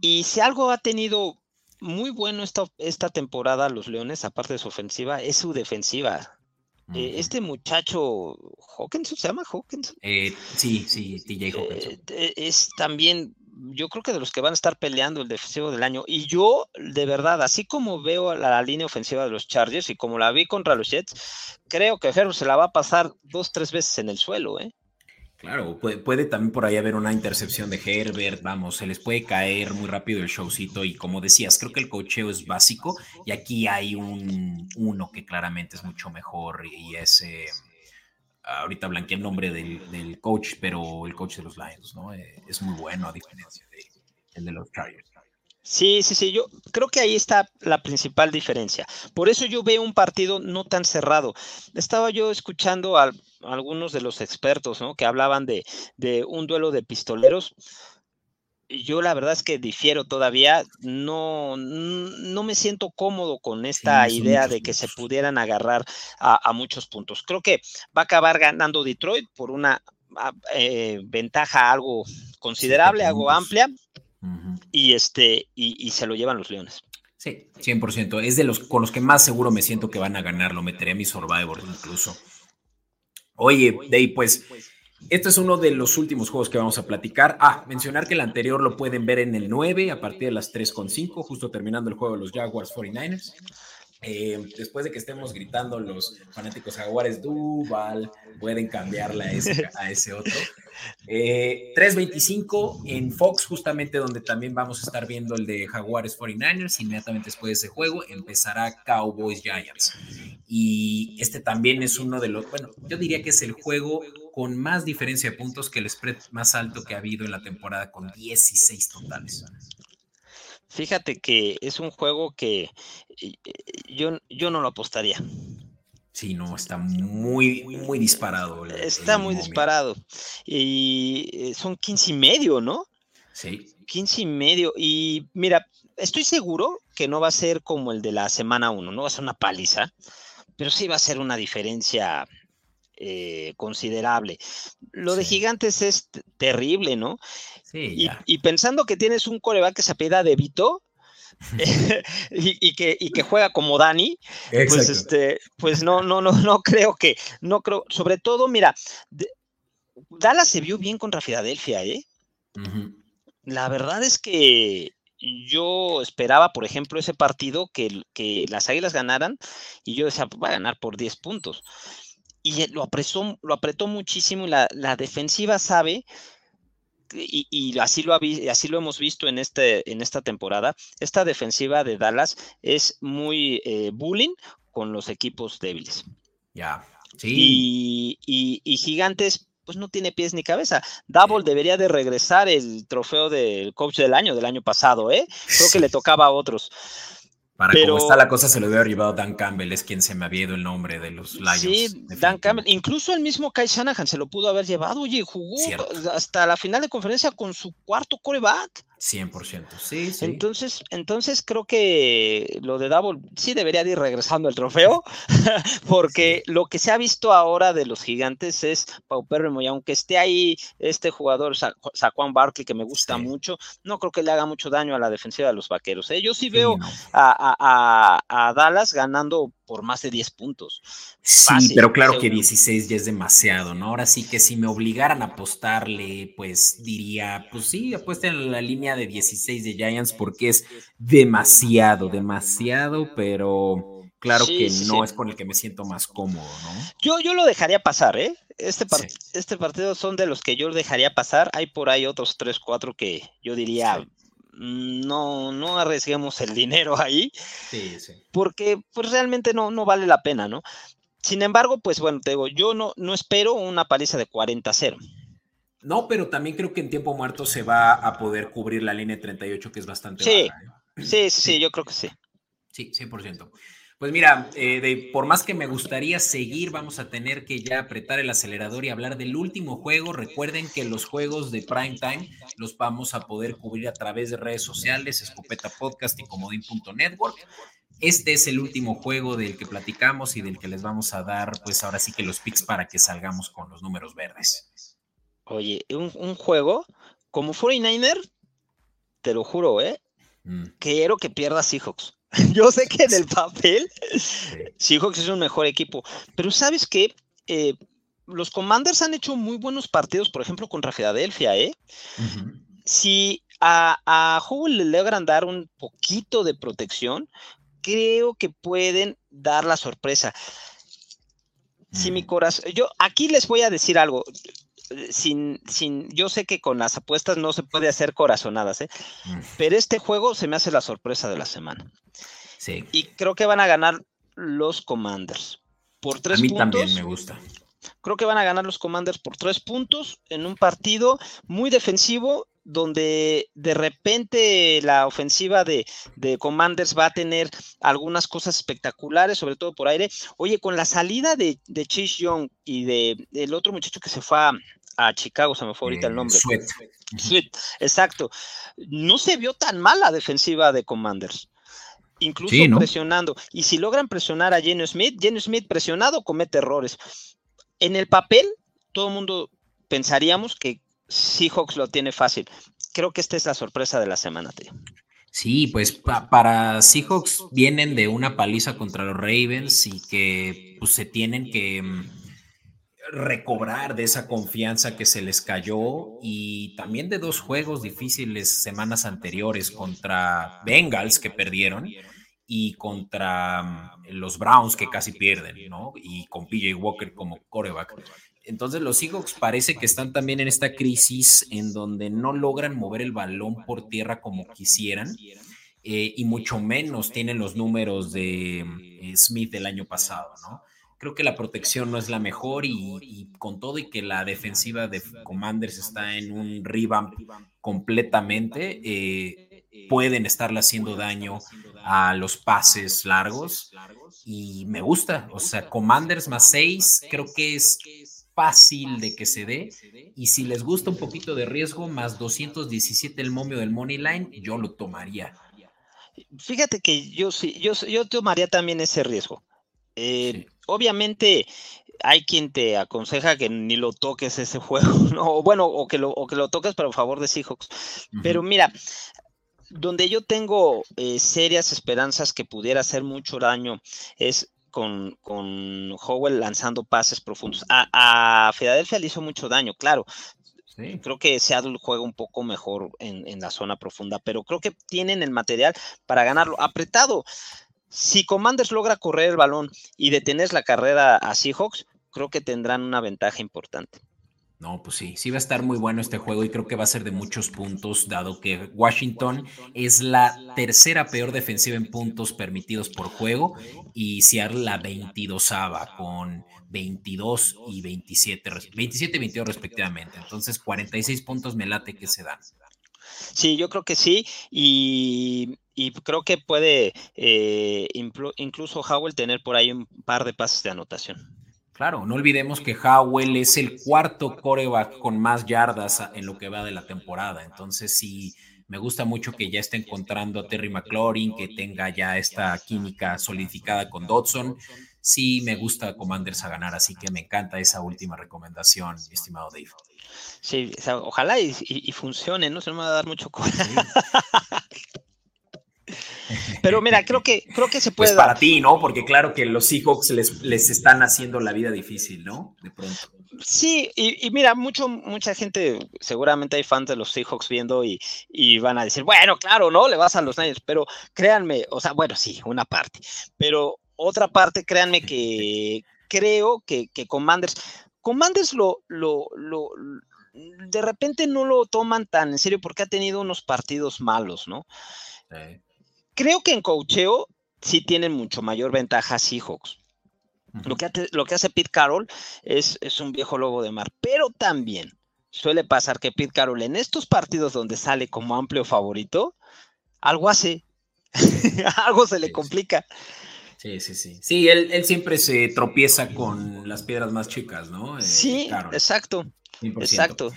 Y si algo ha tenido muy bueno esta, esta temporada los Leones, aparte de su ofensiva, es su defensiva. Eh, este muchacho, Hawkinson, ¿se llama Hawkinson? sí, sí, TJ Hawkinson. es también yo creo que de los que van a estar peleando el defensivo del año. Y yo, de verdad, así como veo la, línea ofensiva de los Chargers y como la vi contra los Jets, creo que Herbert se la va a pasar dos, tres veces en el suelo, ¿eh? Claro, puede, también por ahí haber una intercepción de Herbert, vamos, se les puede caer muy rápido el showcito y como decías, creo que el cocheo es básico y aquí hay un uno que claramente es mucho mejor y es ahorita blanqueé el nombre del, coach, pero el coach de los Lions, ¿no? Eh, es muy bueno a diferencia de, el de los Chargers. Sí, sí, sí, yo creo que ahí está la principal diferencia. Por eso yo veo un partido no tan cerrado. Estaba yo escuchando a, algunos de los expertos, ¿no? Que hablaban de, de un duelo de pistoleros yo la verdad es que difiero todavía, no, no me siento cómodo con esta idea de que se pudieran agarrar a, muchos puntos. Creo que va a acabar ganando Detroit por una ah, eh, ventaja algo considerable, algo amplia, y, este, y, se lo llevan los Leones. Sí, 100%. Es de los con los que más seguro me siento que van a ganar. Lo meteré a mi Survivor incluso. Oye, Dave, pues Este es uno de los últimos juegos que vamos a platicar. Ah, mencionar que el anterior lo pueden ver en el 9 a partir de las 3.5, justo terminando el juego de los Jaguars 49ers. Eh, después de que estemos gritando los fanáticos jaguares Duval, pueden cambiarla a ese, a ese otro. 3.25 eh, en Fox, justamente donde también vamos a estar viendo el de Jaguares 49ers. Inmediatamente después de ese juego empezará Cowboys Giants. Y este también es uno de los, bueno, yo diría que es el juego con más diferencia de puntos que el spread más alto que ha habido en la temporada, con 16 totales. Fíjate que es un juego que eh, yo, yo no lo apostaría. Sí, no, está muy, muy disparado. está muy disparado. Y eh, son 15 y medio, ¿no? Sí. 15 y medio. Y mira, estoy seguro que no va a ser como el de la semana 1, no va a ser una paliza, pero sí va a ser una diferencia eh, considerable. Lo de Gigantes es terrible, ¿no? Sí. Y, pensando que tienes un coreback que se apela de Vito, y, que, que, juega como Dani, pues este, pues no, no, no, no creo que, no creo, sobre todo, mira, Dallas se vio bien contra Filadelfia, ¿eh? La verdad es que yo esperaba, por ejemplo, ese partido que, que las Águilas ganaran y yo decía, pues, va a ganar por 10 puntos. Y lo apretó, lo apretó muchísimo y la, la defensiva sabe y, así, lo así lo hemos visto en, este, en esta temporada, esta defensiva de Dallas es muy eh, bullying con los equipos débiles. Ya, sí. Y, Gigantes, pues no tiene pies ni cabeza. Double debería de regresar el trofeo del coach del año, del año pasado, ¿eh? Creo que le tocaba a otros. Para Pero, cómo está la cosa, se lo hubiera llevado Dan Campbell, es quien se me había ido el nombre de los Lions. Sí, Dan Campbell. Incluso el mismo Kai Shanahan se lo pudo haber llevado. Oye, jugó hasta la final de conferencia con su cuarto coreback. 100%, sí, sí. Entonces, entonces creo que lo de Double sí debería de ir regresando el trofeo, porque lo que se ha visto ahora de los gigantes es paupérrimo, y aunque esté ahí este jugador, Saquon Barkley, que me gusta mucho, no creo que le haga mucho daño a la defensiva de los vaqueros. ¿eh? Yo sí, veo a, a Dallas ganando por más de 10 puntos. Sí, pero claro que 16 ya es demasiado, ¿no? Ahora sí que si me obligaran a apostarle, pues diría, pues sí, apuesten en la línea de 16 de Giants porque es demasiado, demasiado, pero claro que no es con el que me siento más cómodo, ¿no? Yo, yo lo dejaría pasar, ¿eh? Este, este partido son de los que yo dejaría pasar. Hay por ahí otros 3, 4 que yo diría, no, no arriesguemos el dinero ahí. Sí, sí. Porque pues realmente no, no vale la pena, ¿no? Sin embargo, pues bueno, te digo, yo no, no espero una paliza de 40-0. No, pero también creo que en tiempo muerto se va a poder cubrir la línea de 38, que es bastante sí. ¿eh? Sí, sí, sí, yo creo que sí. Sí, 100%. Pues mira, eh, por más que me gustaría seguir, vamos a tener que ya apretar el acelerador y hablar del último juego. Recuerden que los juegos de prime time los vamos a poder cubrir a través de redes sociales, Escopeta Podcast y Comodín.network. Este es el último juego del que platicamos y del que les vamos a dar, pues ahora sí que los picks para que salgamos con los números verdes. Oye, un, juego como 49er, te lo juro, ¿eh? Mm. Quiero que pierda Seahawks. Yo sé que en el papel Seahawks es un mejor equipo, pero sabes que eh, los Commanders han hecho muy buenos partidos, por ejemplo, contra Filadelfia, ¿eh? Si a, a le logran dar un poquito de protección, creo que pueden dar la sorpresa. Si mi mm. corazón, yo aquí les voy a decir algo sin, sin, yo sé que con las apuestas no se puede hacer corazonadas, ¿eh? Mm. pero este juego se me hace la sorpresa de la semana. Sí. Y creo que van a ganar los Commanders por tres puntos. A mí también me gusta. Creo que van a ganar los Commanders por tres puntos en un partido muy defensivo donde de repente la ofensiva de, Commanders va a tener algunas cosas espectaculares, sobre todo por aire. Oye, con la salida de, de Chase Young y de el otro muchacho que se fue a, Chicago, se me fue ahorita el eh, nombre. Sweet. Sweet, exacto. No se vio tan mal la defensiva de Commanders. Incluso presionando. Y si logran presionar a Jenny Smith, Jenny Smith presionado comete errores. En el papel, todo el mundo pensaríamos que Seahawks lo tiene fácil. Creo que esta es la sorpresa de la semana, tío. Sí, pues para Seahawks vienen de una paliza contra los Ravens y que pues, se tienen que... Mm, recobrar de esa confianza que se les cayó y también de dos juegos difíciles semanas anteriores contra Bengals que perdieron y contra mm, los Browns que casi pierden, ¿no? Y con PJ Walker como coreback. Entonces los Seahawks parece que están también en esta crisis en donde no logran mover el balón por tierra como quisieran eh, y mucho menos tienen los números de eh, Smith del año pasado, ¿no? Creo que la protección no es la mejor y, con todo y que la defensiva de Commanders está en un revamp completamente, eh, pueden estarle haciendo daño a los pases largos y me gusta, o sea, Commanders más 6 creo que es fácil de que se dé y si les gusta un poquito de riesgo más 217 el momio del money line, yo lo tomaría. Fíjate que yo sí, yo, yo tomaría también ese riesgo. Eh, obviamente hay quien te aconseja que ni lo toques ese juego, ¿no? bueno, o que lo, que lo toques para favor de Seahawks. Pero mira, donde yo tengo eh, serias esperanzas que pudiera hacer mucho daño es con, con Howell lanzando pases profundos. A, a Filadelfia le hizo mucho daño, claro. Creo que Seattle juega un poco mejor en, en la zona profunda, pero creo que tienen el material para ganarlo. Apretado. Si Commanders logra correr el balón y detener la carrera a Seahawks, creo que tendrán una ventaja importante. No, pues sí, sí va a estar muy bueno este juego y creo que va a ser de muchos puntos, dado que Washington es la tercera peor defensiva en puntos permitidos por juego y Seattle la 22 con 22 y 27, 27 y 22 respectivamente. Entonces, 46 puntos me late que se dan. Sí, yo creo que sí. Y, creo que puede eh, incluso Howell tener por ahí un par de pases de anotación. Claro, no olvidemos que Howell es el cuarto coreback con más yardas en lo que va de la temporada. Entonces, sí, me gusta mucho que ya esté encontrando a Terry McLaurin, que tenga ya esta química solidificada con Dodson. Sí, me gusta Commanders a ganar, así que me encanta esa última recomendación, estimado Dave. Sí, ojalá y, funcione, ¿no? Se me va a dar mucho coraje. Pero mira, creo que, creo que se puede. Pues para ti, ¿no? Porque claro que los Seahawks les, les están haciendo la vida difícil, ¿no? De pronto. Sí, y, mira, mucho, mucha gente, seguramente hay fans de los Seahawks viendo y, van a decir, bueno, claro, ¿no? Le vas a los Niners, pero créanme, o sea, bueno, sí, una parte, pero otra parte, créanme que creo que, que Commanders, Commanders lo, lo, lo, de repente no lo toman tan en serio porque ha tenido unos partidos malos, ¿no? Creo que en cocheo sí tienen mucho mayor ventaja Seahawks. lo, que lo que hace Pete Carroll es, es un viejo lobo de mar, pero también suele pasar que Pete Carroll en estos partidos donde sale como amplio favorito, algo hace, algo se le complica. Sí, sí, sí. Sí, él, siempre se tropieza con las piedras más chicas, ¿no? Eh, sí, exacto. Exacto.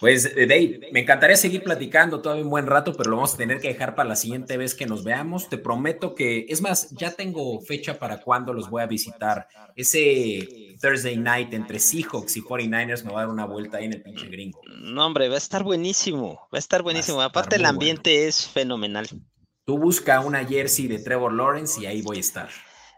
Pues, eh, Dave, me encantaría seguir platicando todavía un buen rato, pero lo vamos a tener que dejar para la siguiente vez que nos veamos. Te prometo que, es más, ya tengo fecha para cuando los voy a visitar. Ese Thursday night entre Seahawks y 49ers me va a dar una vuelta ahí en el pinche gringo. No, hombre, va a estar buenísimo. Va a estar buenísimo. Aparte, el ambiente es fenomenal. Tú busca una jersey de Trevor Lawrence y ahí voy a estar.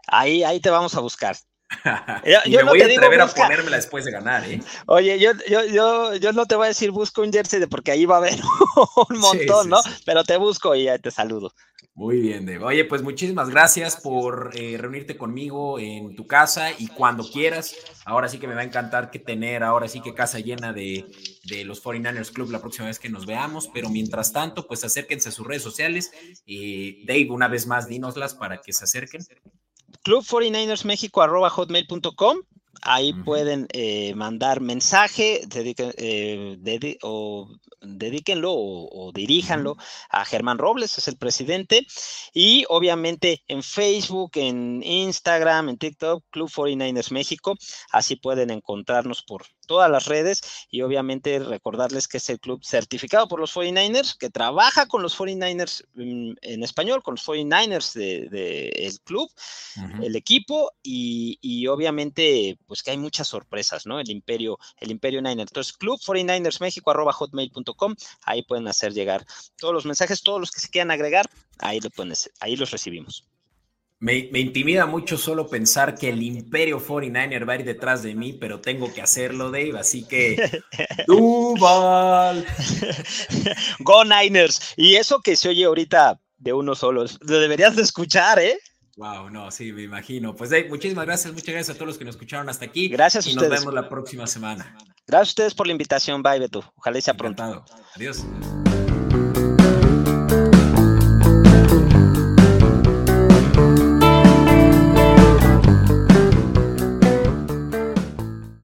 Ahí, ahí te vamos a buscar. y me voy a atrever a ponérmela después de ganar, ¿eh? Oye, yo, yo, yo, yo no te voy a decir busco un jersey de porque ahí va a haber un montón, ¿no? Pero te busco y ya te saludo. Muy bien, Dave. Oye, pues muchísimas gracias por eh, reunirte conmigo en tu casa y cuando quieras. Ahora sí que me va a encantar que tener, ahora sí que casa llena de, de los 49ers Club la próxima vez que nos veamos. Pero mientras tanto, pues acérquense a sus redes sociales. y Dave, una vez más, dínoslas para que se acerquen club 49 hotmail.com Ahí pueden eh, mandar mensaje eh, o dedíquenlo o, diríjanlo a Germán Robles, es el presidente. Y obviamente en Facebook, en Instagram, en TikTok, Club 49ers México. Así pueden encontrarnos por todas las redes y obviamente recordarles que es el club certificado por los 49ers, que trabaja con los 49ers mm, en, español, con los 49ers del de, club, el equipo y, y, obviamente pues que hay muchas sorpresas, ¿no? El imperio, el imperio Niner. Entonces, club 49ers México arroba hotmail.com, ahí pueden hacer llegar todos los mensajes, todos los que se quieran agregar, ahí, lo pueden, ahí los recibimos. Me, intimida mucho solo pensar que el Imperio 49er va a ir detrás de mí, pero tengo que hacerlo, Dave. Así que, Duval. Go Niners. Y eso que se oye ahorita de uno solo, lo deberías de escuchar, ¿eh? Wow, no, sí, me imagino. Pues Dave, muchísimas gracias, muchas gracias a todos los que nos escucharon hasta aquí. Gracias a y nos vemos la próxima semana. Gracias a ustedes por la invitación, bye, Beto. Ojalá sea pronto. Adiós.